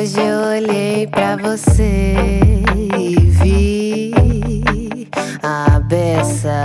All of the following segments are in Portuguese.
Hoje eu olhei pra você e vi a beça,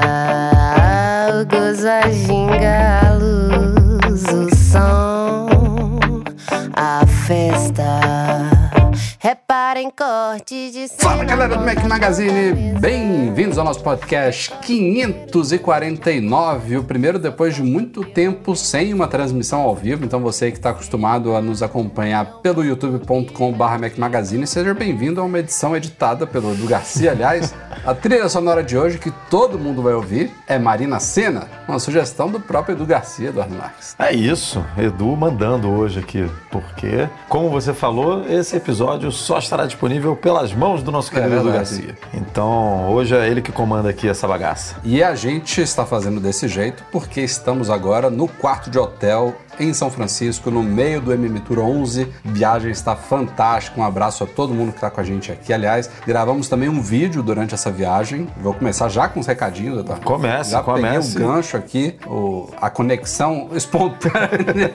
galera do Mac Magazine, bem-vindos ao nosso podcast 549, o primeiro depois de muito tempo sem uma transmissão ao vivo. Então você que está acostumado a nos acompanhar pelo youtube.com/barra Mac Magazine, seja bem-vindo a uma edição editada pelo Edu Garcia. Aliás, a trilha sonora de hoje que todo mundo vai ouvir é Marina Senna, uma sugestão do próprio Edu Garcia, Eduardo Marques. É isso, Edu mandando hoje aqui, porque, como você falou, esse episódio só estará disponível pelas mãos do nosso querido É verdade. Garcia. Então, hoje é ele que comanda aqui essa bagaça. E a gente está fazendo desse jeito porque estamos agora no quarto de hotel em São Francisco, no meio do MM Tour 11. Viagem está fantástica. Um abraço a todo mundo que está com a gente aqui. Aliás, gravamos também um vídeo durante essa viagem. Vou começar já com os recadinhos, Eduardo. Comece, já peguei o gancho aqui, o- a conexão espontânea.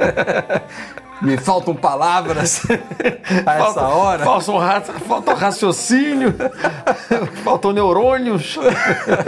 Me faltam palavras a essa hora. Falta um, ra- falta um raciocínio, faltam neurônios.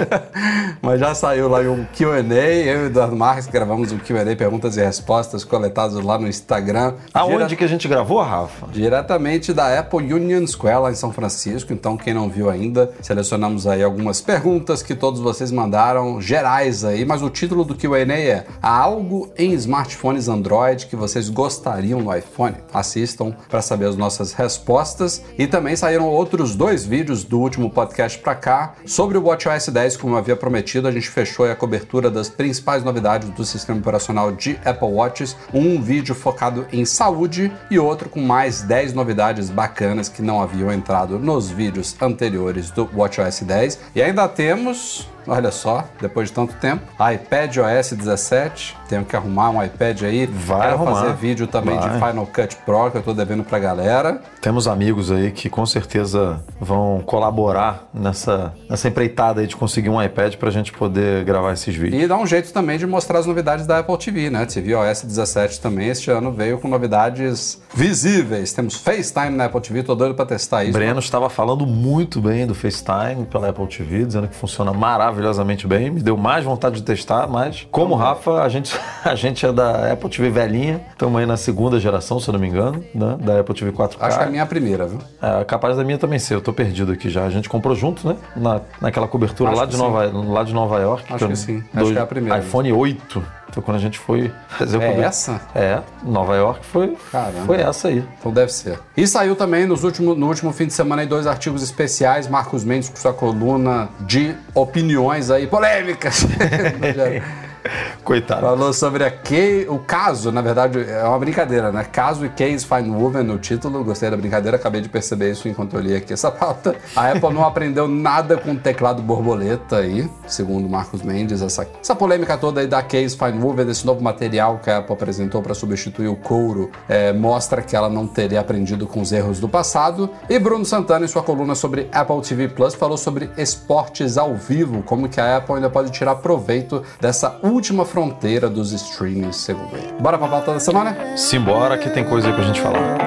Mas já saiu lá um Q&A, eu e o Eduardo Marques gravamos um Q&A, perguntas e respostas coletadas lá no Instagram. Aonde que a gente gravou, Rafa? Diretamente da Apple Union Square lá em São Francisco. Então, quem não viu ainda, selecionamos aí algumas perguntas que todos vocês mandaram, gerais aí. Mas o título do Q&A é Há algo em smartphones Android que vocês gostariam no iPhone? Assistam para saber as nossas respostas. E também saíram outros dois vídeos do último podcast para cá sobre o WatchOS 10, como eu havia prometido. A gente fechou a cobertura das principais novidades do sistema operacional de Apple Watches. Um vídeo focado em saúde e outro com mais 10 novidades bacanas que não haviam entrado nos vídeos anteriores do WatchOS 10. E ainda temos Olha só, depois de tanto tempo, iPad OS 17. Tenho que arrumar um iPad aí. Vai Quero arrumar. fazer vídeo também de Vai. Final Cut Pro que eu tô devendo pra galera. Temos amigos aí que com certeza vão colaborar nessa, nessa empreitada aí de conseguir um iPad pra gente poder gravar esses vídeos. E dá um jeito também de mostrar as novidades da Apple TV, né? TV OS 17 também este ano veio com novidades visíveis. Temos FaceTime na Apple TV, tô doido pra testar isso. Breno estava falando muito bem do FaceTime pela Apple TV, dizendo que funciona maravilhosamente bem. Me deu mais vontade de testar, mas como Rafa, a gente, a gente é da Apple TV velhinha. Estamos aí na segunda geração, se eu não me engano, né? Da Apple TV 4K. Acho que é a minha primeira, viu? É, capaz da minha também ser, eu tô perdido aqui já. A gente comprou junto, né? Na, naquela cobertura Acho lá que de, Nova, lá de Nova York. Acho eu- que sim. do Acho que é a primeira. iPhone 8. Foi quando a gente foi fazer o É essa? É, Nova York foi, Caramba. foi essa aí. Então deve ser. E saiu também nos últimos, no último fim de semana aí dois artigos especiais. Marcos Mendes com sua coluna de opiniões aí polêmicas. Coitado. Falou sobre a Kay, o caso, na verdade, é uma brincadeira, né? Caso e Case Fine Woman no título. Gostei da brincadeira, acabei de perceber isso enquanto eu li aqui essa pauta. A Apple não aprendeu nada com o teclado borboleta aí, segundo Marcos Mendes. Essa, essa polêmica toda aí da Case Fine Woman, desse novo material que a Apple apresentou para substituir o couro, é, mostra que ela não teria aprendido com os erros do passado. E Bruno Santana, em sua coluna sobre Apple TV Plus, falou sobre esportes ao vivo, como que a Apple ainda pode tirar proveito dessa última fronteira dos streamings, segundo ele. Bora pra pauta da semana? Simbora que tem coisa aí pra gente falar.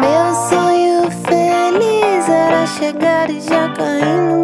Meu sonho feliz era chegar e já cair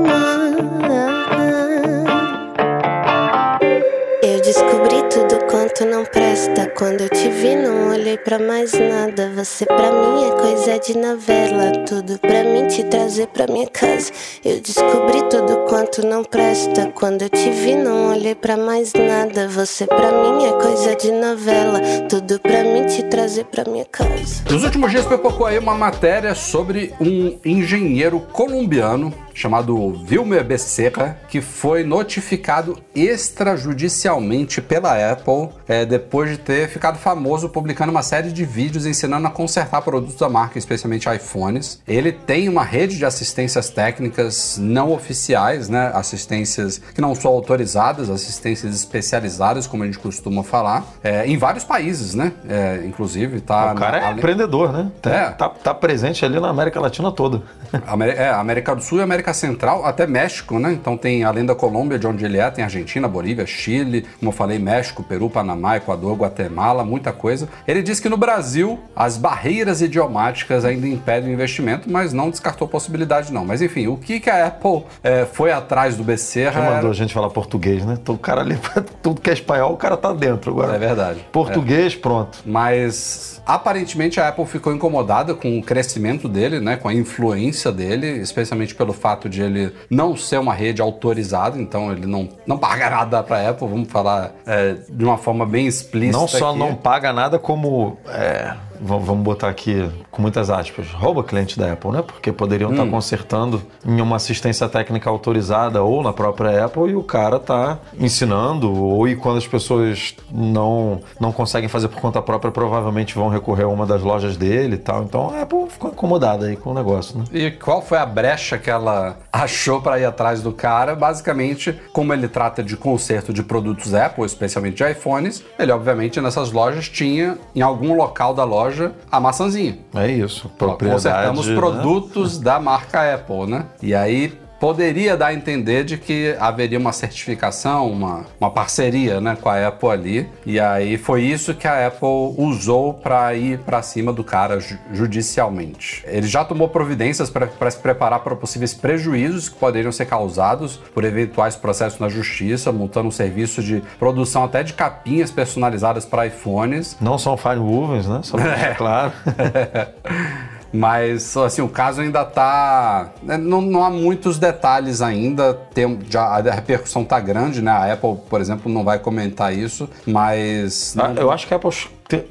Quando eu te vi, não olhei pra mais nada. Você pra mim é coisa de novela. Tudo pra mim te trazer pra minha casa. Eu descobri tudo quanto não presta. Quando eu te vi, não olhei pra mais nada. Você pra mim é coisa de novela. Tudo pra mim te trazer pra minha casa. Nos últimos dias pipocou aí uma matéria sobre um engenheiro colombiano chamado Vilmer Becerra, que foi notificado extrajudicialmente pela Apple é, depois de ter ficado famoso publicando uma série de vídeos ensinando a consertar produtos da marca, especialmente iPhones. Ele tem uma rede de assistências técnicas não oficiais, né? Assistências que não são autorizadas, assistências especializadas, como a gente costuma falar, é, em vários países, né? É, inclusive, tá. O cara na, é empreendedor, né? Tá, É. tá, tá presente ali na América Latina toda. Ameri- é, América do Sul e América Central, até México, né? Então tem além da Colômbia, de onde ele é, tem Argentina, Bolívia, Chile, como eu falei, México, Peru, Panamá, Equador, Guatemala, muita coisa. Ele diz que no Brasil as barreiras idiomáticas ainda impedem o investimento, mas não descartou possibilidade não. Mas enfim, o que, que a Apple é, foi atrás do Becerra? Quem mandou a gente falar português, né? Então, O cara ali, tudo que é espanhol, o cara tá dentro agora. É verdade. Português, pronto. Mas aparentemente a Apple ficou incomodada com o crescimento dele, né, com a influência dele, especialmente pelo fato de ele não ser uma rede autorizada, então ele não, não paga nada para a Apple, vamos falar é, de uma forma bem explícita. Não só aqui. não paga nada, como. é, vamos botar aqui com muitas aspas, rouba cliente da Apple, né? Porque poderiam Hum. estar consertando em uma assistência técnica autorizada ou na própria Apple e o cara tá ensinando, ou e quando as pessoas não, não conseguem fazer por conta própria, provavelmente vão recorrer a uma das lojas dele e tal. Então a Apple ficou incomodada aí com o negócio, né? E qual foi a brecha que ela achou para ir atrás do cara? Basicamente, como ele trata de conserto de produtos Apple, especialmente de iPhones, ele obviamente nessas lojas tinha em algum local da loja a maçãzinha. É isso. Propriedade. Consertamos né? produtos da marca Apple, né? E aí poderia dar a entender de que haveria uma certificação, uma, uma parceria né, com a Apple ali. E aí foi isso que a Apple usou para ir para cima do cara ju- judicialmente. Ele já tomou providências para se preparar para possíveis prejuízos que poderiam ser causados por eventuais processos na justiça, multando um serviço de produção até de capinhas personalizadas para iPhones. Não são wovens, né? Só deixar claro. Mas, assim, o caso ainda tá. né, Não, não há muitos detalhes ainda. Tem, já, a repercussão tá grande, né? A Apple, por exemplo, não vai comentar isso, mas. Ah, não- eu acho que a Apple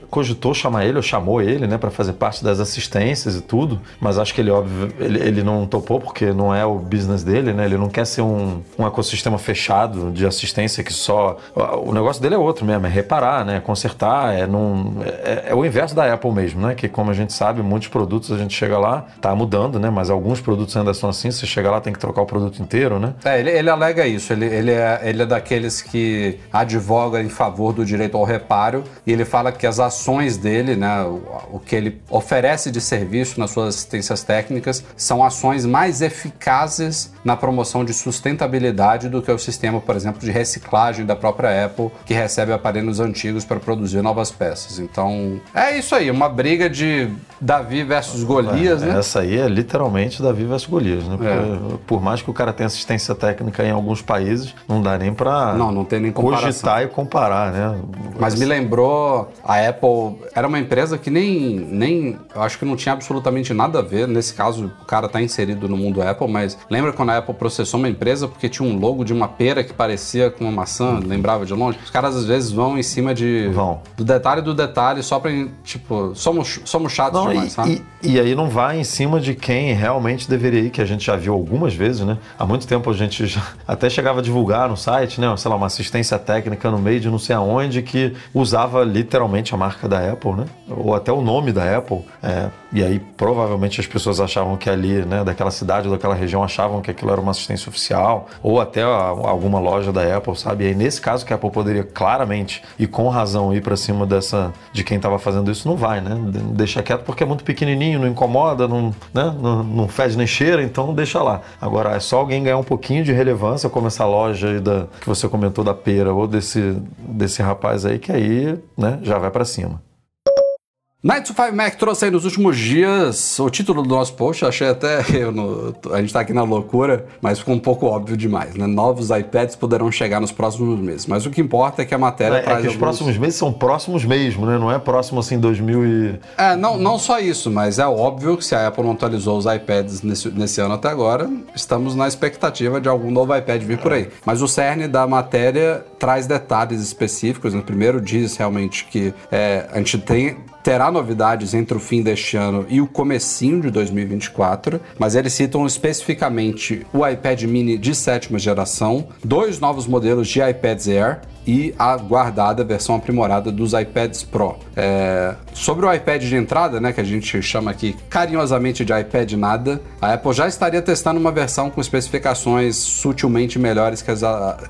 cogitou chamar ele, ou chamou ele, né, para fazer parte das assistências e tudo, mas acho que ele, óbvio, ele, ele não topou porque não é o business dele, né? Ele não quer ser um, um ecossistema fechado de assistência que só. O negócio dele é outro mesmo, é reparar, né? Consertar, é, num, é, é o inverso da Apple mesmo, né? Que como a gente sabe, muitos produtos a gente chega lá, tá mudando, né? Mas alguns produtos ainda são assim, você chega lá tem que trocar o produto inteiro, né? É, ele, ele alega isso. Ele, ele, é, ele é daqueles que advoga em favor do direito ao reparo e ele fala que as ações dele, né, o, o que ele oferece de serviço nas suas assistências técnicas, são ações mais eficazes na promoção de sustentabilidade do que o sistema, por exemplo, de reciclagem da própria Apple, que recebe aparelhos antigos para produzir novas peças. Então, é isso aí, uma briga de Davi versus Golias, né? Essa aí é literalmente Davi versus Golias, né? Porque É. por mais que o cara tenha assistência técnica em alguns países, não dá nem pra Não, não tem nem comparação. cogitar e comparar, né? Mas me lembrou, a Apple era uma empresa que nem, nem, eu acho que não tinha absolutamente nada a ver. Nesse caso, o cara tá inserido no mundo Apple, mas lembra quando a Apple processou uma empresa porque tinha um logo de uma pera que parecia com uma maçã, lembrava de longe? Os caras às vezes vão em cima de Vão. do detalhe do detalhe só pra, tipo, somos, somos chatos Não, demais, e, sabe? e- e aí não vai em cima de quem realmente deveria ir, que a gente já viu algumas vezes, né? Há muito tempo a gente já até chegava a divulgar no site, né? Sei lá, uma assistência técnica no meio de não sei aonde que usava literalmente a marca da Apple, né? Ou até o nome da Apple. É, e aí provavelmente as pessoas achavam que ali, né, daquela cidade ou daquela região, achavam que aquilo era uma assistência oficial, ou até a- alguma loja da Apple, sabe? E aí nesse caso que a Apple poderia claramente e com razão ir para cima dessa de quem estava fazendo isso, não vai, né? De- Deixa quieto porque é muito pequenininho, não incomoda, não, né? não, não fede nem cheira, então deixa lá. Agora é só alguém ganhar um pouquinho de relevância, como essa loja da, que você comentou da pera ou desse, desse rapaz aí, que aí né, já vai para cima. Night to 5 Mac trouxe aí nos últimos dias o título do nosso post, achei até eu no- a gente tá aqui na loucura, mas ficou um pouco óbvio demais, né? Novos iPads poderão chegar nos próximos meses, mas o que importa é que a matéria É, é traz que os alguns- próximos meses são próximos mesmo, né? Não é próximo assim 2000 e... É, não, não só isso, mas é óbvio que se a Apple não atualizou os iPads nesse, nesse ano até agora, estamos na expectativa de algum novo iPad vir por aí. Mas o cerne da matéria traz detalhes específicos. No primeiro diz realmente que é, a gente tem, terá novidades entre o fim deste ano e o comecinho de 2024, mas eles citam especificamente o iPad mini de sétima geração, dois novos modelos de iPads Air, e a aguardada versão aprimorada dos iPads Pro. É, sobre o iPad de entrada, né, que a gente chama aqui carinhosamente de iPad nada, a Apple já estaria testando uma versão com especificações sutilmente melhores que as,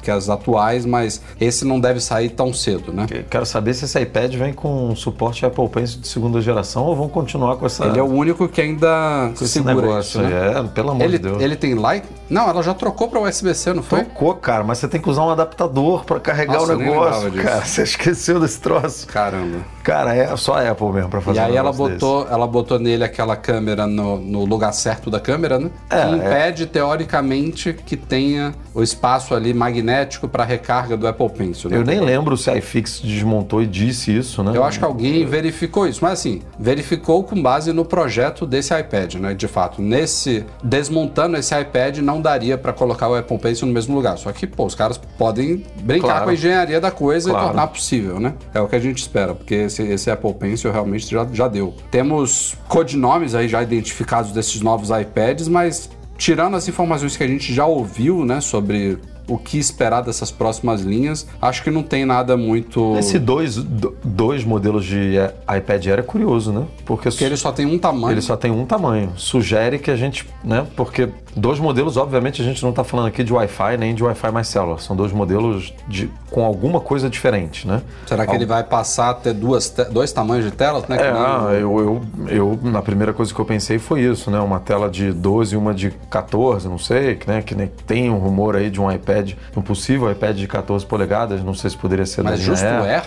que as atuais, mas esse não deve sair tão cedo, né? Quero saber se esse iPad vem com suporte Apple Pencil de segunda geração ou vão continuar com essa. Ele é o único que ainda com esse segura negócio. isso, né? É, pelo amor Ele, de Deus. ele tem Light? Não, ela já trocou para USB-C, não foi? Trocou, cara, mas você tem que usar um adaptador para carregar Nossa, o negócio, cara. Você esqueceu desse troço. Caramba. Cara, é só a Apple mesmo para fazer E aí um ela botou, ela botou nele aquela câmera no, no lugar certo da câmera, né? É, que é. impede, teoricamente, que tenha o espaço ali magnético para recarga do Apple Pencil. né? Eu nem lembro se a iFix desmontou e disse isso, né? Eu acho que alguém verificou isso, mas assim, verificou com base no projeto desse iPad, né? De fato, nesse desmontando esse iPad não daria para colocar o Apple Pencil no mesmo lugar. Só que, pô, os caras podem brincar Claro. com a engenharia da coisa Claro. e tornar possível, né? É o que a gente espera, porque esse, esse Apple Pencil realmente já, já deu. Temos codinomes aí já identificados desses novos iPads, mas tirando as informações que a gente já ouviu, né, sobre o que esperar dessas próximas linhas, acho que não tem nada muito Esse dois, do- dois modelos de eh, iPad Air é curioso, né? Porque, Porque ele só tem um tamanho. ele só tem um tamanho. Sugere que a gente, né? Porque dois modelos, obviamente, a gente não está falando aqui de Wi-Fi nem de Wi-Fi mais celular. São dois modelos de, com alguma coisa diferente, né? Será que ele vai passar a ter duas te- dois tamanhos de telas, né? É, nem ah, eu, eu, eu, na primeira coisa que eu pensei foi isso, né? Uma tela de 12 e uma de 14, não sei, que, né? Que nem tem um rumor aí de um iPad, um possível iPad de 14 polegadas, não sei se poderia ser da Mas linha justo o Air, É,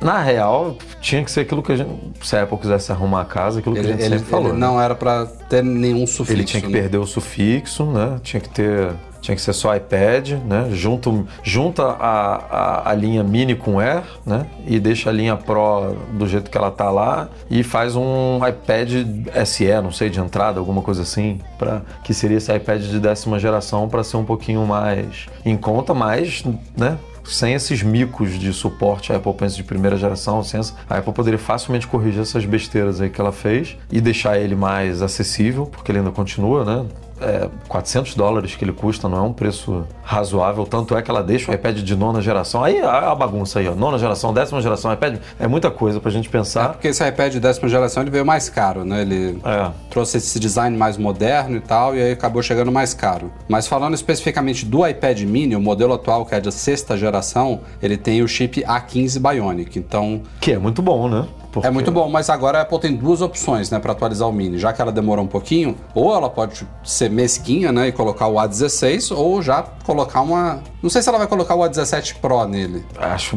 Na real, tinha que ser aquilo que a gente. Se a Apple quisesse arrumar a casa, aquilo que ele, a gente ele- sempre falou. ele né? não era pra ter nenhum sufixo. Ele tinha que né? perder o sufixo, né? Tinha que ter. Tinha que ser só iPad, né? Junto, junta a, a, a linha Mini com Air, né? E deixa a linha Pro do jeito que ela tá lá e faz um iPad SE, não sei, de entrada, alguma coisa assim, para que seria esse iPad de décima geração para ser um pouquinho mais em conta, mas, né? Sem esses micos de suporte à Apple Pencil de primeira geração, sem essa- a Apple poderia facilmente corrigir essas besteiras aí que ela fez e deixar ele mais acessível, porque ele ainda continua, né? É, 400 dólares que ele custa, não é um preço razoável. Tanto é que ela deixa o iPad de nona geração. Aí a, bagunça aí, ó. Nona geração, décima geração, iPad é muita coisa pra gente É pensar. porque esse iPad de décima geração ele veio mais caro, né? Ele É. trouxe esse design mais moderno e tal, e aí acabou chegando mais caro. Mas falando especificamente do iPad mini, o modelo atual, que é de sexta geração, ele tem o chip A15 Bionic. Então, Que é muito bom, né? Porque- É muito bom, mas agora a Apple tem duas opções, né, para atualizar o Mini. Já que ela demorou um pouquinho, ou ela pode ser mesquinha, né, e colocar o A16, ou já colocar uma. Não sei se ela vai colocar o A17 Pro nele. Acho.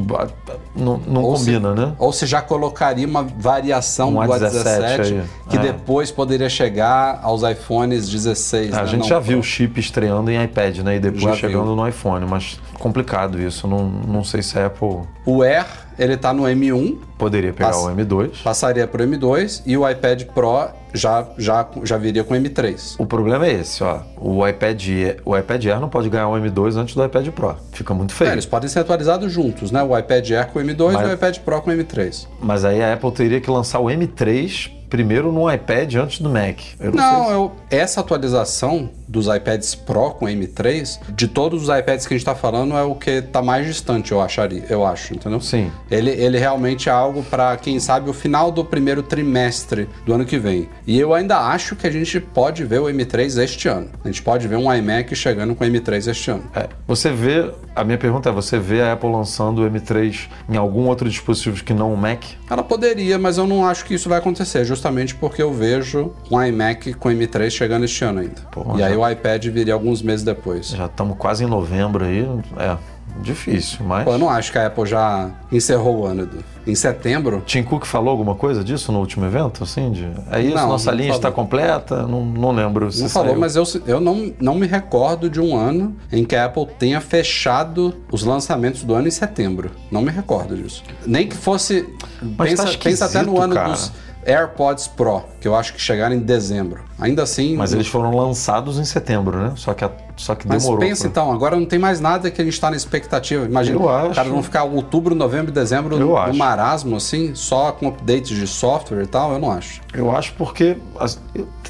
Não, não Ou se- combina, né? Ou se já colocaria uma variação Um do A17 A17 aí. que É. depois poderia chegar aos iPhones 16. A né, gente não já viu o chip estreando em iPad, né? E depois chegando viu. no iPhone, mas complicado isso. Não, não sei se a Apple O Air, ele tá no M1, poderia pegar Passa- o M2. passaria pro M2, e o iPad Pro já, já, já viria com M3. O problema é esse, ó. O iPad, o iPad Air não pode ganhar o M2 antes do iPad Pro. Fica muito feio. É, eles podem ser atualizados juntos, né? O iPad Air com o M2 Mas- e o iPad Pro com o M3. Mas aí a Apple teria que lançar o M3 primeiro no iPad antes do Mac. Eu não, Não, sei. eu, essa atualização dos iPads Pro com M3, de todos os iPads que a gente tá falando, é o que tá mais distante, eu acharia, eu acho, entendeu? Sim. Ele, ele realmente é algo para quem sabe o final do primeiro trimestre do ano que vem. E eu ainda acho que a gente pode ver o M3 este ano. A gente pode ver um iMac chegando com o M3 este ano. É, você vê. A minha pergunta é: você vê a Apple lançando o M3 em algum outro dispositivo que não o Mac? Ela poderia, mas eu não acho que isso vai acontecer, justamente porque eu vejo um iMac com M3 chegando este ano ainda. Pô, e já- aí o iPad viria alguns meses depois. Já estamos quase em novembro aí. É difícil, mas. Pô, eu não acho que a Apple já encerrou o ano, Edu. Em setembro, Tim Cook falou alguma coisa disso no último evento? Assim, de... É isso, Não, nossa não linha está falou. completa? Não, não lembro se não falou, saiu. mas eu, eu não, não me recordo de um ano em que a Apple tenha fechado os lançamentos do ano em setembro. Não me recordo disso. Nem que fosse. Mas pensa, tá pensa até no ano cara. dos AirPods Pro, que eu acho que chegaram em dezembro. Ainda assim. Mas eles foram lançados em setembro, né? Só que, a- só que Mas demorou. pensa pra- então, agora não tem mais nada que a gente tá na expectativa. Imagina, Eu acho. os caras vão ficar outubro, novembro, dezembro Eu no acho. marasmo, assim, só com updates de software e tal, eu não acho. Eu acho porque as-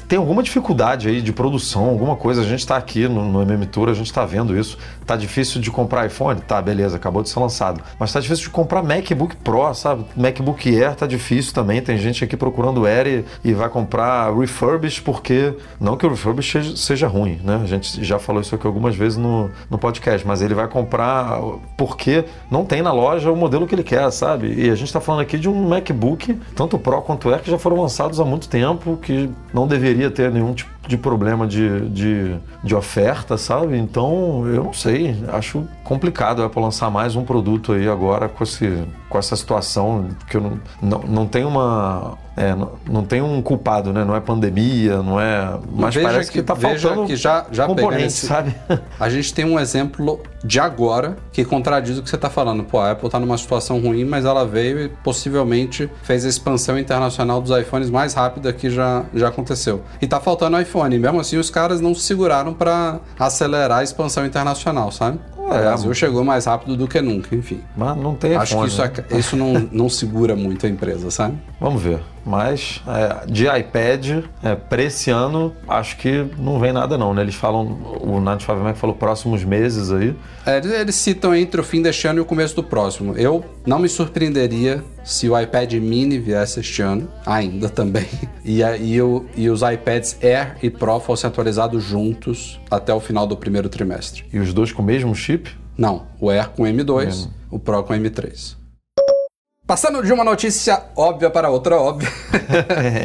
tem alguma dificuldade aí de produção, alguma coisa. A gente está aqui no, no MM Tour, a gente está vendo isso. Tá difícil de comprar iPhone? Tá, beleza, acabou de ser lançado. Mas tá difícil de comprar MacBook Pro, sabe? MacBook Air tá difícil também. Tem gente aqui procurando Air e, e vai comprar refurbished porque. Não que o refurbished seja, seja ruim, né? A gente já falou isso aqui algumas vezes no, no podcast, mas ele vai comprar porque não tem na loja o modelo que ele quer, sabe? E a gente está falando aqui de um MacBook, tanto Pro quanto Air, que já foram lançados há muito tempo, que não deveria ter nenhum tipo de problema de, de, de, oferta, sabe? Então, eu não sei, acho complicado a Apple lançar mais um produto aí agora com, esse, com essa situação, que eu não, não, não tem uma... É, não, não, tem um culpado, né? Não é pandemia, não é... Mas veja parece que, está faltando que já, já componentes, sabe? A gente tem um exemplo de agora que contradiz o que você está falando. Pô, a Apple está numa situação ruim, mas ela veio e possivelmente fez a expansão internacional dos iPhones mais rápida que já, já aconteceu. E está faltando iPhone. Mesmo assim, os caras não se seguraram para acelerar a expansão internacional, sabe? É, o Brasil chegou mais rápido do que nunca, enfim. Mas não tem Acho que isso, né? isso não, não segura muito a empresa, sabe? Vamos ver. Mas é, de iPad, é, para esse ano, acho que não vem nada não, né? Eles falam, o Nath Mac falou próximos meses aí. É, eles citam entre o fim deste ano e o começo do próximo. Eu não me surpreenderia se o iPad mini viesse este ano, ainda também, e, e, o, e os iPads Air e Pro fossem atualizados juntos até o final do primeiro trimestre. E os dois com o mesmo chip? Não, o Air com M2, o Pro com M3. Passando de uma notícia óbvia para outra óbvia.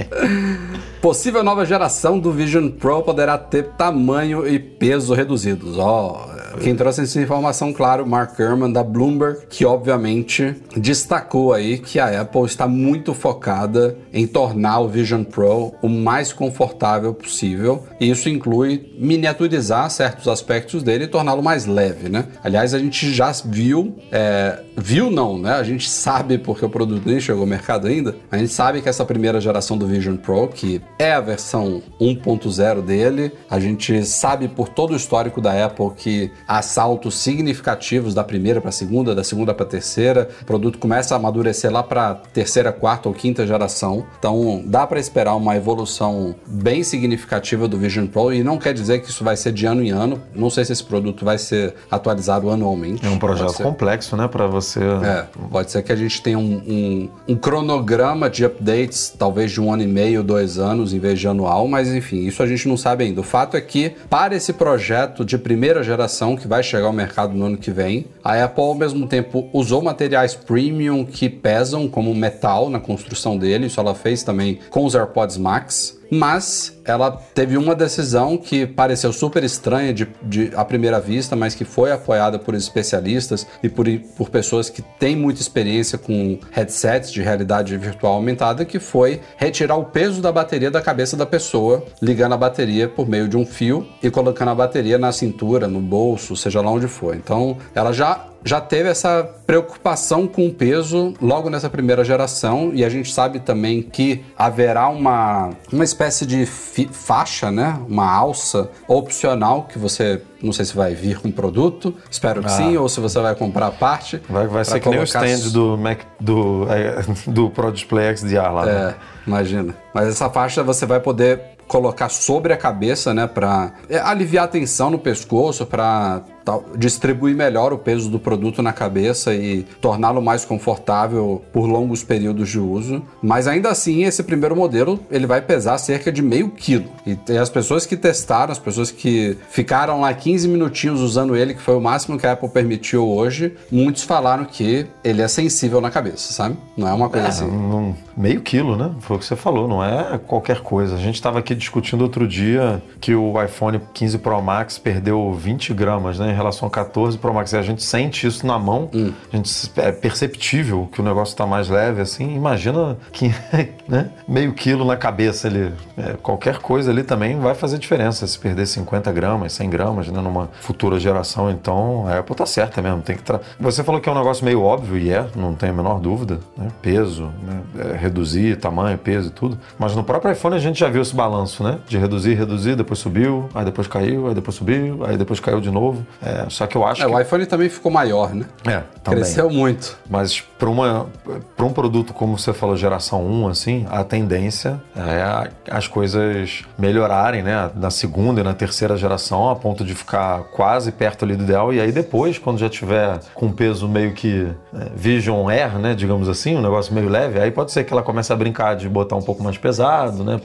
Possível nova geração do Vision Pro poderá ter tamanho e peso reduzidos. Ó, oh, quem trouxe essa informação, claro, Mark Gurman da Bloomberg, que obviamente destacou aí que a Apple está muito focada em tornar o Vision Pro o mais confortável possível. E isso inclui miniaturizar certos aspectos dele e torná-lo mais leve, né? Aliás, a gente já viu, é, viu não, né? A gente sabe porque o produto nem chegou ao mercado ainda. A gente sabe que essa primeira geração do Vision Pro, que é a versão 1.0 dele, a gente sabe por todo o histórico da Apple que há saltos significativos da primeira para a segunda, da segunda para a terceira. O produto começa a amadurecer lá para terceira, quarta ou quinta geração. Então dá para esperar uma evolução bem significativa do Vision Pro e não quer dizer que isso vai ser de ano em ano. Não sei se esse produto vai ser atualizado anualmente. É um projeto complexo, né, para você. É, pode ser que a gente tenha um, um, um cronograma de updates, talvez de um ano e meio, dois anos, em vez de anual, mas enfim, isso a gente não sabe ainda. O fato é que para esse projeto de primeira geração que vai chegar ao mercado no ano que vem. A Apple, ao mesmo tempo, usou materiais premium que pesam, como metal, na construção dele. Isso ela fez também com os AirPods Max mas ela teve uma decisão que pareceu super estranha de, de, à primeira vista, mas que foi apoiada por especialistas e por, por pessoas que têm muita experiência com headsets de realidade virtual aumentada, que foi retirar o peso da bateria da cabeça da pessoa, ligando a bateria por meio de um fio e colocando a bateria na cintura, no bolso, seja lá onde for. Então, ela já já teve essa preocupação com o peso logo nessa primeira geração e a gente sabe também que haverá uma, uma espécie de faixa, né? Uma alça opcional que você não sei se vai vir com produto, espero que ah. sim, ou se você vai comprar a parte. Vai, vai ser que nem o stand do Mac do, é, do Pro Display XDR lá. É, né? imagina. Mas essa faixa você vai poder colocar sobre a cabeça, né, para é, aliviar a tensão no pescoço, para distribuir melhor o peso do produto na cabeça e torná-lo mais confortável por longos períodos de uso. Mas ainda assim, esse primeiro modelo ele vai pesar cerca de meio quilo. E as pessoas que testaram, as pessoas que ficaram lá 15 minutinhos usando ele, que foi o máximo que a Apple permitiu hoje, muitos falaram que ele é sensível na cabeça, sabe? Não é uma coisa é, assim. Um, meio quilo, né? Foi o que você falou, não é qualquer coisa. A gente estava aqui discutindo outro dia que o iPhone 15 Pro Max perdeu 20 gramas, né? Em relação ao 14 Pro Max. E a gente sente isso na mão, hum. a gente é perceptível que o negócio está mais leve assim. Imagina que né? meio quilo na cabeça ele, é, qualquer coisa ali também vai fazer diferença. Se perder 50 gramas, 100 gramas, né? numa futura geração, então a Apple tá certa mesmo. Tem que tra... Você falou que é um negócio meio óbvio e é, não tem a menor dúvida, né? Peso, né? É, reduzir tamanho, peso e tudo. Mas no próprio iPhone a gente já viu esse balanço, né? De reduzir, reduzir, depois subiu, aí depois caiu, aí depois subiu, aí depois caiu de novo. É, só que eu acho É, que... o iPhone também ficou maior, né? É, também. Cresceu muito. Mas para um produto como você falou, geração 1, assim, a tendência é as coisas melhorarem, né? Na segunda e na terceira geração, a ponto de ficar quase perto ali do ideal. E aí depois, quando já tiver com peso meio que é, Vision Air, né? Digamos assim, um negócio meio leve, aí pode ser que ela comece a brincar de botar um pouco mais pesado, né?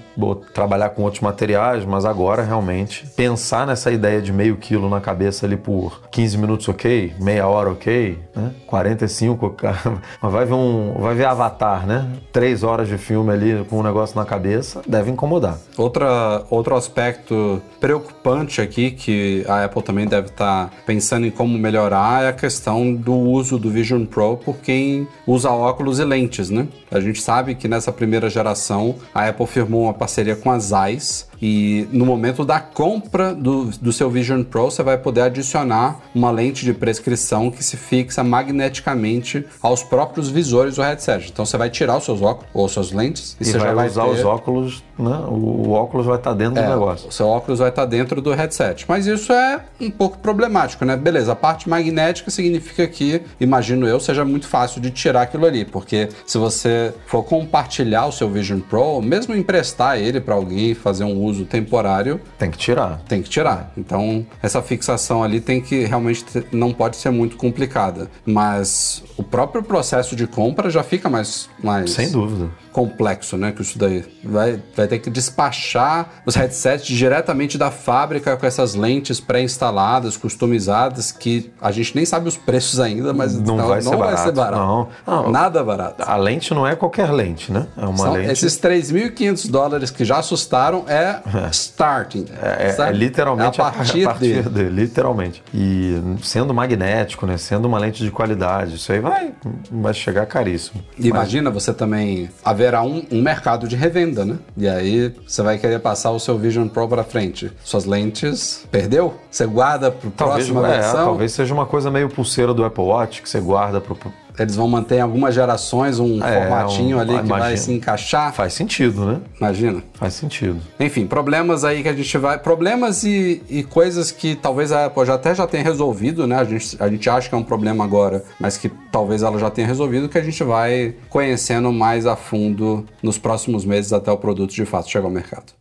Trabalhar com outros materiais, mas agora realmente pensar nessa ideia de meio quilo na cabeça ali por 15 minutos ok, meia hora ok, né? 45, cara, mas vai ver um, vai ver Avatar, né? Três horas de filme ali com um negócio na cabeça, deve incomodar. Outra, outro aspecto preocupante aqui que a Apple também deve estar pensando em como melhorar é a questão do uso do Vision Pro por quem usa óculos e lentes, né? A gente sabe que nessa primeira geração a Apple firmou uma parceria com a Zeiss e no momento da compra do, do seu Vision Pro você vai poder adicionar uma lente de prescrição que se fixa magneticamente aos próprios visores do headset. Então você vai tirar os seus óculos ou suas lentes e, E, você vai já vai usar ter... os óculos, né? O, o óculos vai estar dentro do É, negócio. O seu óculos vai estar dentro do headset. Mas isso é um pouco problemático, né? Beleza, a parte magnética significa que, imagino eu, seja muito fácil de tirar aquilo ali. Porque se você for compartilhar o seu Vision Pro, mesmo emprestar ele para alguém fazer um uso temporário, Tem que tirar. tem que tirar. Então, essa fixação ali tem que realmente não pode ser muito complicada. Mas o próprio processo de compra já fica mais, mais Sem dúvida. Complexo, né? Que isso daí vai, vai ter que despachar os headsets diretamente da fábrica com essas lentes pré-instaladas, customizadas, que a gente nem sabe os preços ainda, mas Não vai ser barato, não. Não. Nada barato. A lente não é qualquer lente, né? É uma São- lente. Esses 3.500 dólares que já assustaram é starting. É, é sabe? literalmente É a partir, dele. dele, literalmente. E sendo magnético, né? Sendo uma lente de qualidade, isso aí vai, vai chegar caríssimo. Imagina você também haverá um, um mercado de revenda, né? E aí você vai querer passar o seu Vision Pro para frente. Suas lentes perdeu? Você guarda para Talvez, próxima é, versão? talvez seja uma coisa meio pulseira do Apple Watch que você guarda pro. Eles vão manter em algumas gerações um É, formatinho um- ali que vai imagina. se encaixar. Faz sentido, né? Imagina. Faz sentido. Enfim, problemas aí que a gente vai. Problemas e, e coisas que talvez a Apple já até já tenha resolvido, né? A gente, a gente acha que é um problema agora, mas que talvez ela já tenha resolvido, que a gente vai conhecendo mais a fundo nos próximos meses até o produto de fato chegar ao mercado.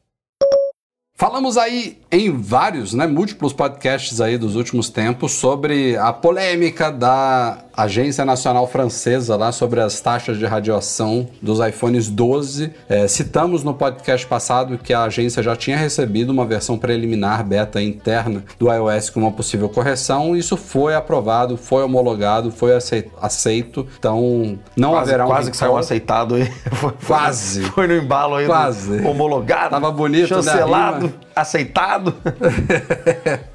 Falamos aí em vários, né, múltiplos podcasts aí dos últimos tempos sobre a polêmica da Agência Nacional Francesa lá sobre as taxas de radiação dos iPhones 12. É, citamos no podcast passado que a agência já tinha recebido uma versão preliminar beta interna do iOS com uma possível correção. Isso foi aprovado, foi homologado, foi acei- aceito. Então não Quase, haverá um quase que saiu recall. aceitado aí. Foi- Quase. Foi no embalo aí. Quase. Homologado. Tava bonito, né, Chancelado. rima? aceitado.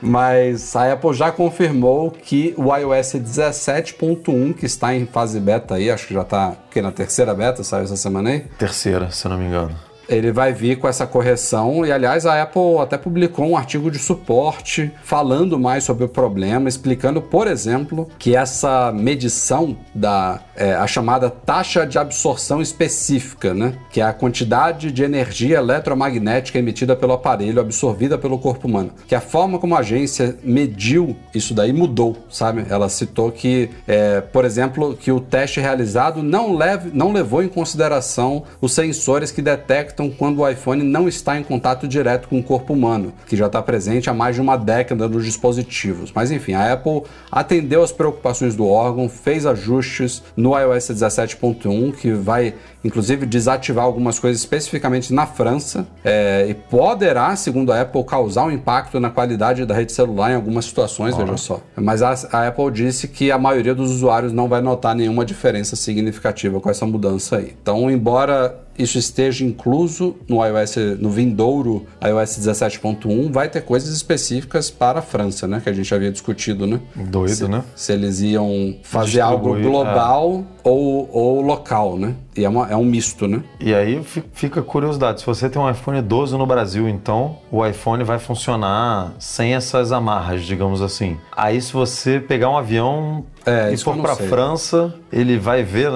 Mas a Apple já confirmou que o iOS 17.1, que está em fase beta aí, acho que já está na terceira beta, saiu essa semana aí, Terceira, se não me engano. Ele vai vir com essa correção. E aliás, a Apple até publicou um artigo de suporte falando mais sobre o problema, explicando, por exemplo, que essa medição da é, a chamada taxa de absorção específica, né, que é a quantidade de energia eletromagnética emitida pelo aparelho absorvida pelo corpo humano, que a forma como a agência mediu isso daí mudou, sabe? Ela citou que, é, por exemplo, que o teste realizado não, leve, não levou em consideração os sensores que detectam quando o iPhone não está em contato direto com o corpo humano, que já está presente há mais de uma década nos dispositivos. Mas enfim, a Apple atendeu às preocupações do órgão, fez ajustes no iOS 17.1, que vai inclusive desativar algumas coisas especificamente na França, é, e poderá, segundo a Apple, causar um impacto na qualidade da rede celular em algumas situações, veja só. Mas a, a Apple disse que a maioria dos usuários não vai notar nenhuma diferença significativa com essa mudança aí. Então, embora isso esteja incluso no iOS, no vindouro iOS 17.1, vai ter coisas específicas para a França, né? Que a gente havia discutido, né? Doido, se, né? Se eles iam fazer algo Distribuir, global ou, ou local, né? E é, uma- é um misto, né? E aí fi- fica curiosidade, se você tem um iPhone 12 no Brasil, então o iPhone vai funcionar sem essas amarras, digamos assim. Aí se você pegar um avião É, e for sei. França, ele vai ver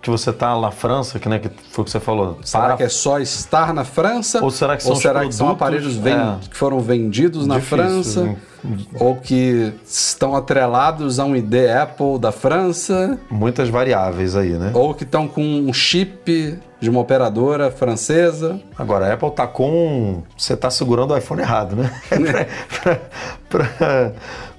que você tá na França, que, né, que foi o que você falou. Será Para- que é só estar na França? Ou será que são Ou será que são aparelhos ven- É. que foram vendidos na Difícil, França? hein? Ou que estão atrelados a um ID Apple da França? Muitas variáveis aí, né? Ou que estão com um chip de uma operadora francesa? Agora, a Apple tá com. Você tá segurando o iPhone errado, né? pra, pra, pra,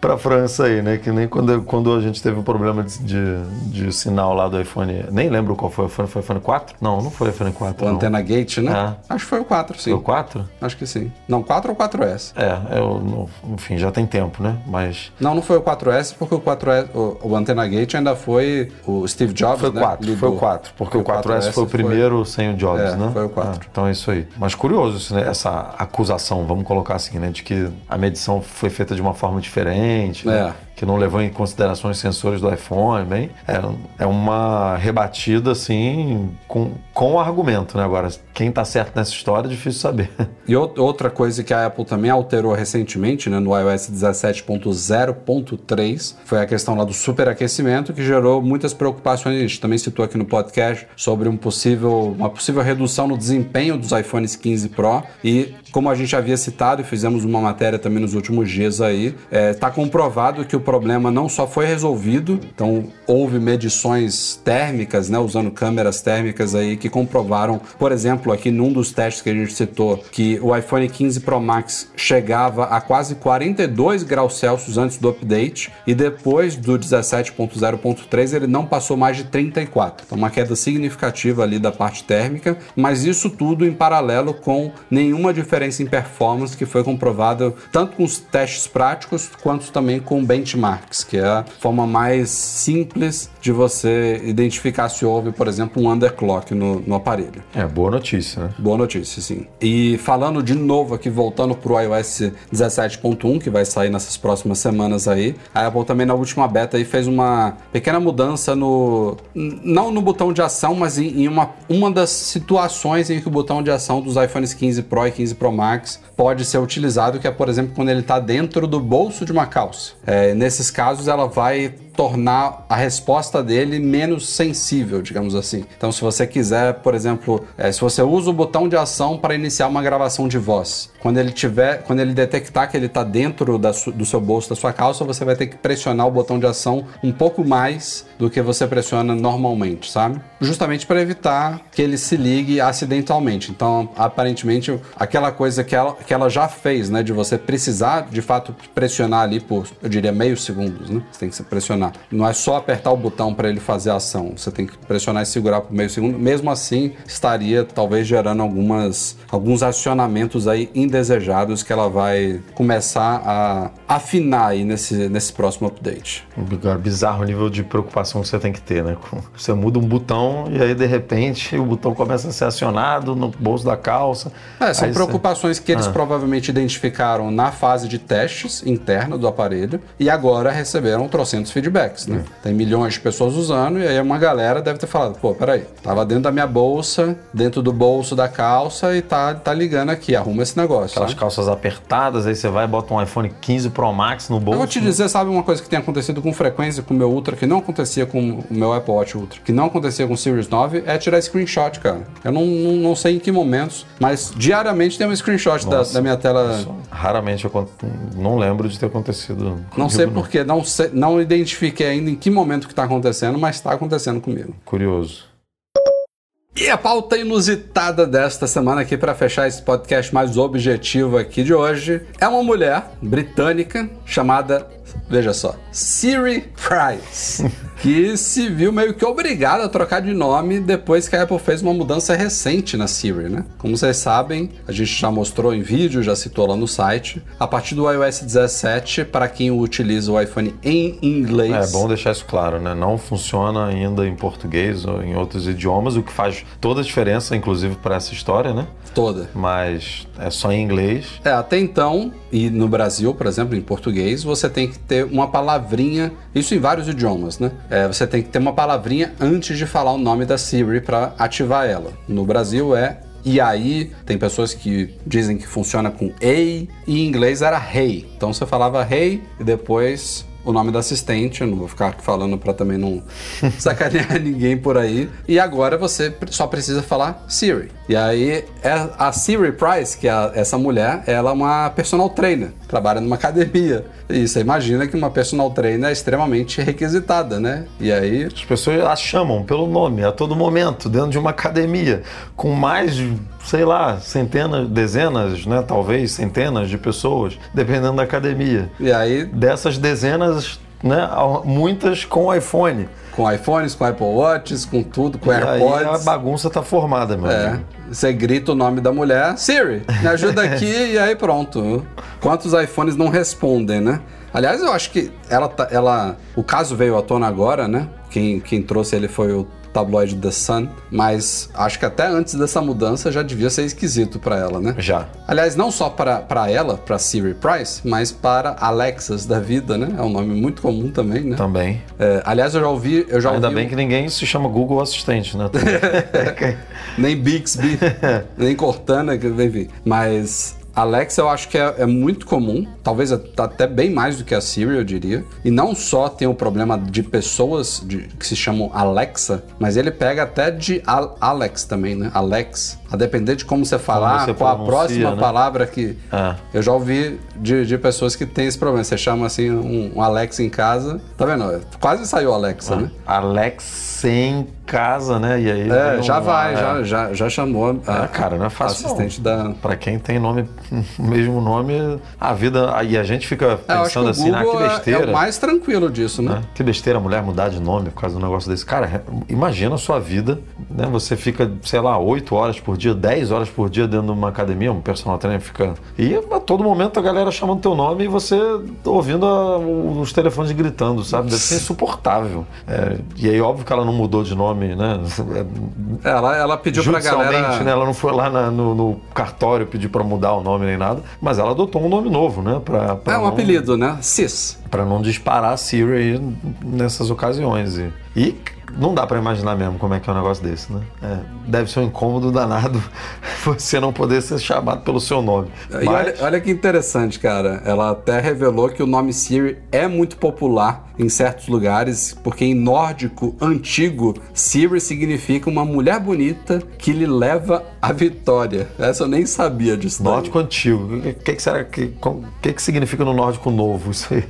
pra França aí, né? Que nem quando, quando a gente teve o problema de, de, de sinal lá do iPhone. Nem lembro qual foi o iPhone. Foi o iPhone 4? Não, não foi o iPhone 4. O não. Antena Gate, né? É. Acho que foi o 4, sim. Foi o 4? Acho que sim. Não, 4 ou 4S? É, eu, enfim, já tem tempo, né? Mas. Não, não foi o 4S, porque o 4S, o, o Antena Gate ainda foi o Steve Jobs, Foi o né? 4, foi o Ligou. 4, porque o 4S foi o 4S primeiro sem o Jobs, É, né? foi o 4. Ah, então é isso aí. Mas curioso isso, né? essa acusação, vamos colocar assim, né? De que a medição foi feita de uma forma diferente, né? É. que não levou em consideração os sensores do iPhone, bem, é, é uma rebatida assim com, com argumento, né? Agora, quem tá certo nessa história é difícil saber. E ou- outra coisa que a Apple também alterou recentemente, né, no iOS 17.0.3, foi a questão lá do superaquecimento, que gerou muitas preocupações. A gente também citou aqui no podcast sobre um possível, uma possível redução no desempenho dos iPhones 15 Pro. E como a gente havia citado e fizemos uma matéria também nos últimos dias aí, está comprovado que o problema não só foi resolvido, então houve medições térmicas, né, usando câmeras térmicas aí que comprovaram, por exemplo, aqui num dos testes que a gente citou, que o iPhone 15 Pro Max chegava a quase 42 graus Celsius antes do update e depois do 17.0.3 ele não passou mais de 34. Então uma queda significativa ali da parte térmica, mas isso tudo em paralelo com nenhuma diferença em performance que foi comprovada tanto com os testes práticos quanto também com benchmarks, que é a forma mais simples de você identificar se houve, por exemplo, um underclock no, no aparelho. É, boa notícia, né? Boa notícia, sim. E falando de novo aqui, voltando pro iOS 17.1, que vai sair nessas próximas semanas aí, a Apple também na última beta aí fez uma pequena mudança no... não no botão de ação, mas em, em uma, uma das situações em que o botão de ação dos iPhones 15 Pro e 15 Pro Max pode ser utilizado, que é, por exemplo, quando ele está dentro do bolso de uma calça. É, nesses casos, ela vai tornar a resposta dele menos sensível, digamos assim. Então, se você quiser, por exemplo, eh, se você usa o botão de ação para iniciar uma gravação de voz, quando ele tiver, quando ele detectar que ele está dentro da do seu bolso da sua calça, você vai ter que pressionar o botão de ação um pouco mais do que você pressiona normalmente, sabe? Justamente para evitar que ele se ligue acidentalmente. Então, aparentemente, aquela coisa que ela, que ela já fez, né, de você precisar de fato pressionar ali por, eu diria, meio segundos, né? Você tem que se pressionar. Não é só apertar o botão para ele fazer a ação. Você tem que pressionar e segurar por meio segundo. Mesmo assim, estaria talvez gerando algumas, alguns acionamentos aí indesejados que ela vai começar a afinar aí nesse, nesse próximo update. Bizarro o nível de preocupação que você tem que ter, né? Você muda um botão e aí, de repente, o botão começa a ser acionado no bolso da calça. É, são Aí você- preocupações que eles Ah. provavelmente identificaram na fase de testes interna do aparelho e agora receberam trocentos feedbacks, né? Tem milhões de pessoas usando e aí uma galera deve ter falado, pô, peraí, tava dentro da minha bolsa, dentro do bolso da calça e tá, tá ligando aqui, arruma esse negócio. Aquelas sabe? calças apertadas, aí você vai e bota um iPhone 15 Pro Max no Eu bolso. vou te dizer, sabe uma coisa que tem acontecido com frequência com o meu Ultra, que não acontecia com o meu Apple Watch Ultra, que não acontecia com o Series 9, é tirar screenshot, cara. Eu não, não, não sei em que momentos, mas diariamente tem um screenshot da, Nossa, da minha tela. Raramente acon- não lembro de ter acontecido. Não sei porquê, não, sei, não identifiquei ainda em que momento que tá acontecendo, mas tá acontecendo comigo. Curioso. E a pauta inusitada desta semana aqui para fechar esse podcast mais objetivo aqui de hoje é uma mulher britânica chamada, veja só, Siri Price, que se viu meio que obrigada a trocar de nome depois que a Apple fez uma mudança recente na Siri, né? Como vocês sabem, a gente já mostrou em vídeo, já citou lá no site, a partir do iOS 17, para quem utiliza o iPhone em inglês. É bom deixar isso claro, né? Não funciona ainda em português ou em outros idiomas, o que faz toda a diferença, inclusive para essa história, né? toda. Mas é só em inglês. É, até então, e no Brasil, por exemplo, em português, você tem que ter uma palavrinha, isso em vários idiomas, né? É, você tem que ter uma palavrinha antes de falar o nome da Siri para ativar ela. No Brasil é e aí, tem pessoas que dizem que funciona com ei, e em inglês era hey. Então você falava hey e depois o nome da assistente, eu não vou ficar falando para também não sacanear ninguém por aí. E agora você só precisa falar Siri. E aí é a Siri Price, que é essa mulher, ela é uma personal trainer, trabalha numa academia. E você imagina que uma personal trainer é extremamente requisitada, né? E aí As pessoas a chamam pelo nome a todo momento, dentro de uma academia, com mais sei lá, centenas, dezenas, né? Talvez centenas de pessoas, dependendo da academia. e aí Dessas dezenas, né? Muitas com iPhone. com iPhones, com Apple Watches, com tudo, com E aí a AirPods. bagunça tá formada, meu É, amigo. você grita o nome da mulher, Siri, me ajuda aqui, e aí pronto. Quantos iPhones não respondem, né? Aliás, eu acho que ela, tá- ela o caso veio à tona agora, né? Quem, quem trouxe ele foi o tabloide The Sun, mas acho que até antes dessa mudança já devia ser esquisito pra ela, né? Já. Aliás, não só para para ela, para Siri Price, mas para Alexas da vida, né? É um nome muito comum também, né? Também. É, aliás, eu já ouvi, eu já Ainda ouvi bem um- que ninguém se chama Google Assistente, né? nem Bixby, nem Cortana, que- enfim. Mas Alexa eu acho que é, é muito comum, talvez até bem mais do que a Siri, eu diria. E não só tem o problema de pessoas de- que se chamam Alexa, mas ele pega até de Al- Alex também, né? Alex. A depender de como você falar, você qual a próxima né? palavra que. É. Eu já ouvi de, de pessoas que têm esse problema. Você chama assim um, um Alex em casa. Tá vendo? Quase saiu Alexa, né? Alex em casa, né? E aí. É, não- já vai, é. já, já, já chamou a, É, cara, não é fácil. assistente não. da. Pra quem tem nome, o mesmo nome, a vida. E a gente fica É, pensando assim, ah, que é- besteira. é, o mais tranquilo disso, né? Que besteira a mulher mudar de nome por causa do negócio desse. Cara, imagina a sua vida, né? Você fica, sei lá, 8 horas por dia, 10 horas por dia dentro de uma academia, um personal trainer fica. E a todo momento a galera chamando teu nome e você ouvindo a- os telefones gritando, sabe? Deve ser insuportável. É, e aí, óbvio que ela não mudou de nome, né? É, Ela, ela pediu pra galera. né? Ela não foi lá na- no, no cartório pedir pra mudar o nome nem nada, mas ela adotou um nome novo, né? Pra, pra É um não- apelido, né? Cis. Pra não disparar a Siri nessas ocasiões. E não dá pra imaginar mesmo como é que é um negócio desse, né? É, deve ser um incômodo danado você não poder ser chamado pelo seu nome. E Mas- olha, olha que interessante, cara. Ela até revelou que o nome Siri é muito popular em certos lugares, porque em nórdico antigo, Siri significa uma mulher bonita que lhe leva a vitória. Essa eu nem sabia disso. daí. Nórdico antigo. O que, que será que. Que, que significa no nórdico novo isso aí?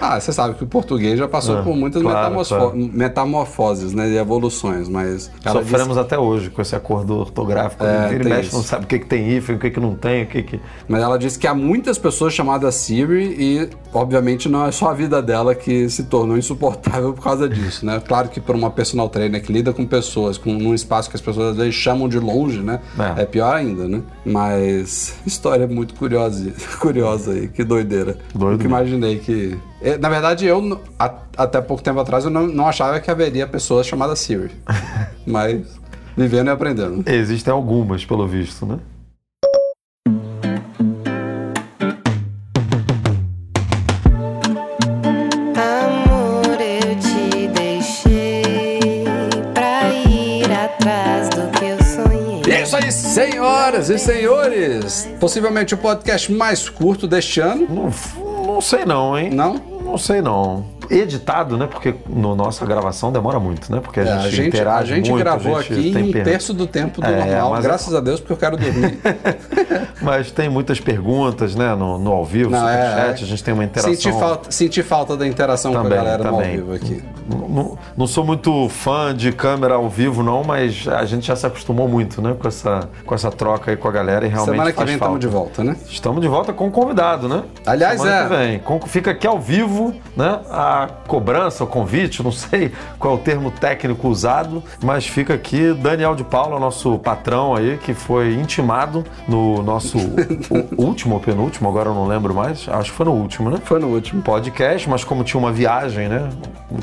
Ah, você sabe que o português já passou É, por muitas claro, metamorfo- claro. metamorfoses, né? E evoluções, mas. Sofremos até hoje com esse acordo ortográfico. É, e tem mexe, isso. não sabe o que, que tem hífen, o que, que não tem, o que, que. Mas ela disse que há muitas pessoas chamadas Siri e, obviamente, não é só a vida dela que se tornou insuportável por causa disso, né? Claro que por uma personal trainer que lida com pessoas, com num espaço que as pessoas às vezes chamam de longe, né? É. É, pior ainda, né? Mas história muito curiosa, curiosa aí, que doideira. Doido Nunca imaginei que... Eh, Na verdade, eu, até pouco tempo atrás, eu não, não achava que haveria pessoas chamadas Siri. Mas vivendo e aprendendo. Existem algumas, pelo visto, né? Amor, eu te deixei pra ir atrás do que eu sonhei. E é isso aí, senhoras e senhores! Possivelmente o podcast mais curto deste ano, Não, não sei não, hein? não? Não sei não. Editado, né? Porque no nossa gravação demora muito, né? Porque a É, gente, a gente, a interage gente muito, gravou a gente aqui em um per- terço do tempo do É, normal, mas- graças a Deus, porque eu quero dormir. Mas tem muitas perguntas, né? No, no ao vivo, Não, é, superchat, é. a gente tem uma interação. senti, falta, senti falta da interação Também, com a galera no ao também. vivo aqui. Não, não- sou muito fã de câmera ao vivo, não, mas a gente já se acostumou muito, né? Com essa, com essa troca aí com a galera e realmente Semana que vem falta. estamos de volta, né? Estamos de volta com o convidado, né? Aliás, Semana é. que vem. Com- Fica aqui ao vivo, né? A cobrança, o convite, não sei qual é o termo técnico usado, mas fica aqui Daniel de Paula, nosso patrão aí, que foi intimado no nosso último ou penúltimo, agora eu não lembro mais, acho que foi no último, né? Foi no último. podcast, mas como tinha uma viagem, né?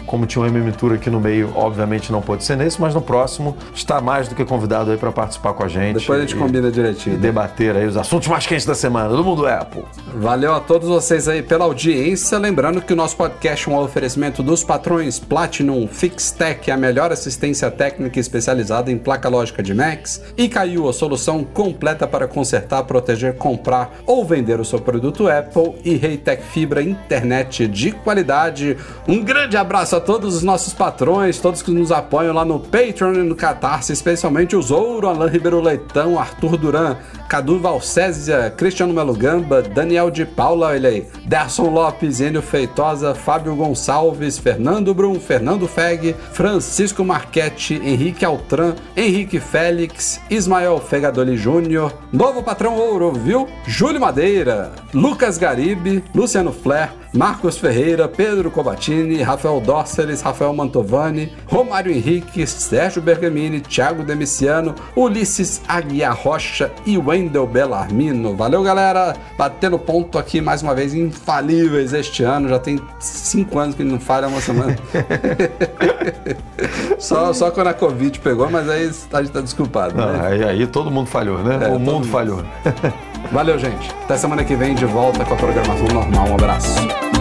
Como tinha uma mimitura aqui no meio, obviamente não pôde ser nesse, mas no próximo está mais do que convidado aí para participar com a gente. Depois a gente e- combina E direitinho. debater aí os assuntos mais quentes da semana do mundo Apple. Valeu a todos vocês aí pela audiência. Lembrando que o nosso podcast Um ao oferecimento dos patrões Platinum FixTech, a melhor assistência técnica especializada em placa lógica de Macs, e caiu a solução completa para consertar, proteger, comprar ou vender o seu produto Apple e Reitec Fibra internet de qualidade. Um grande abraço a todos os nossos patrões, todos que nos apoiam lá no Patreon e no Catarse, especialmente o Zouro, Alain Ribeiro Leitão, Arthur Duran, Cadu Valcésia, Cristiano Melo Gamba, Daniel de Paula, olha aí, Derson Lopes, Enio Feitosa, Fábio Gonçalves, Fernando Brum, Fernando Feg, Francisco Marchetti, Henrique Altran, Henrique Félix, Ismael Fegadoli Júnior, novo patrão ouro, viu? Júlio Madeira, Lucas Garibe, Luciano Flair, Marcos Ferreira, Pedro Cobatini, Rafael Dórceles, Rafael Mantovani, Romário Henrique, Sérgio Bergamini, Thiago Demiciano, Ulisses Aguiar Rocha e Wendel Bellarmino. Valeu, galera! Batendo ponto aqui mais uma vez, infalíveis este ano. Já tem cinco anos que não falha uma semana. só, só quando a Covid pegou, mas aí a gente tá desculpado. Não, né? aí, aí todo mundo falhou, né? É, o mundo mundo. falhou. Valeu, gente. Até semana que vem de volta com a programação normal. Um abraço.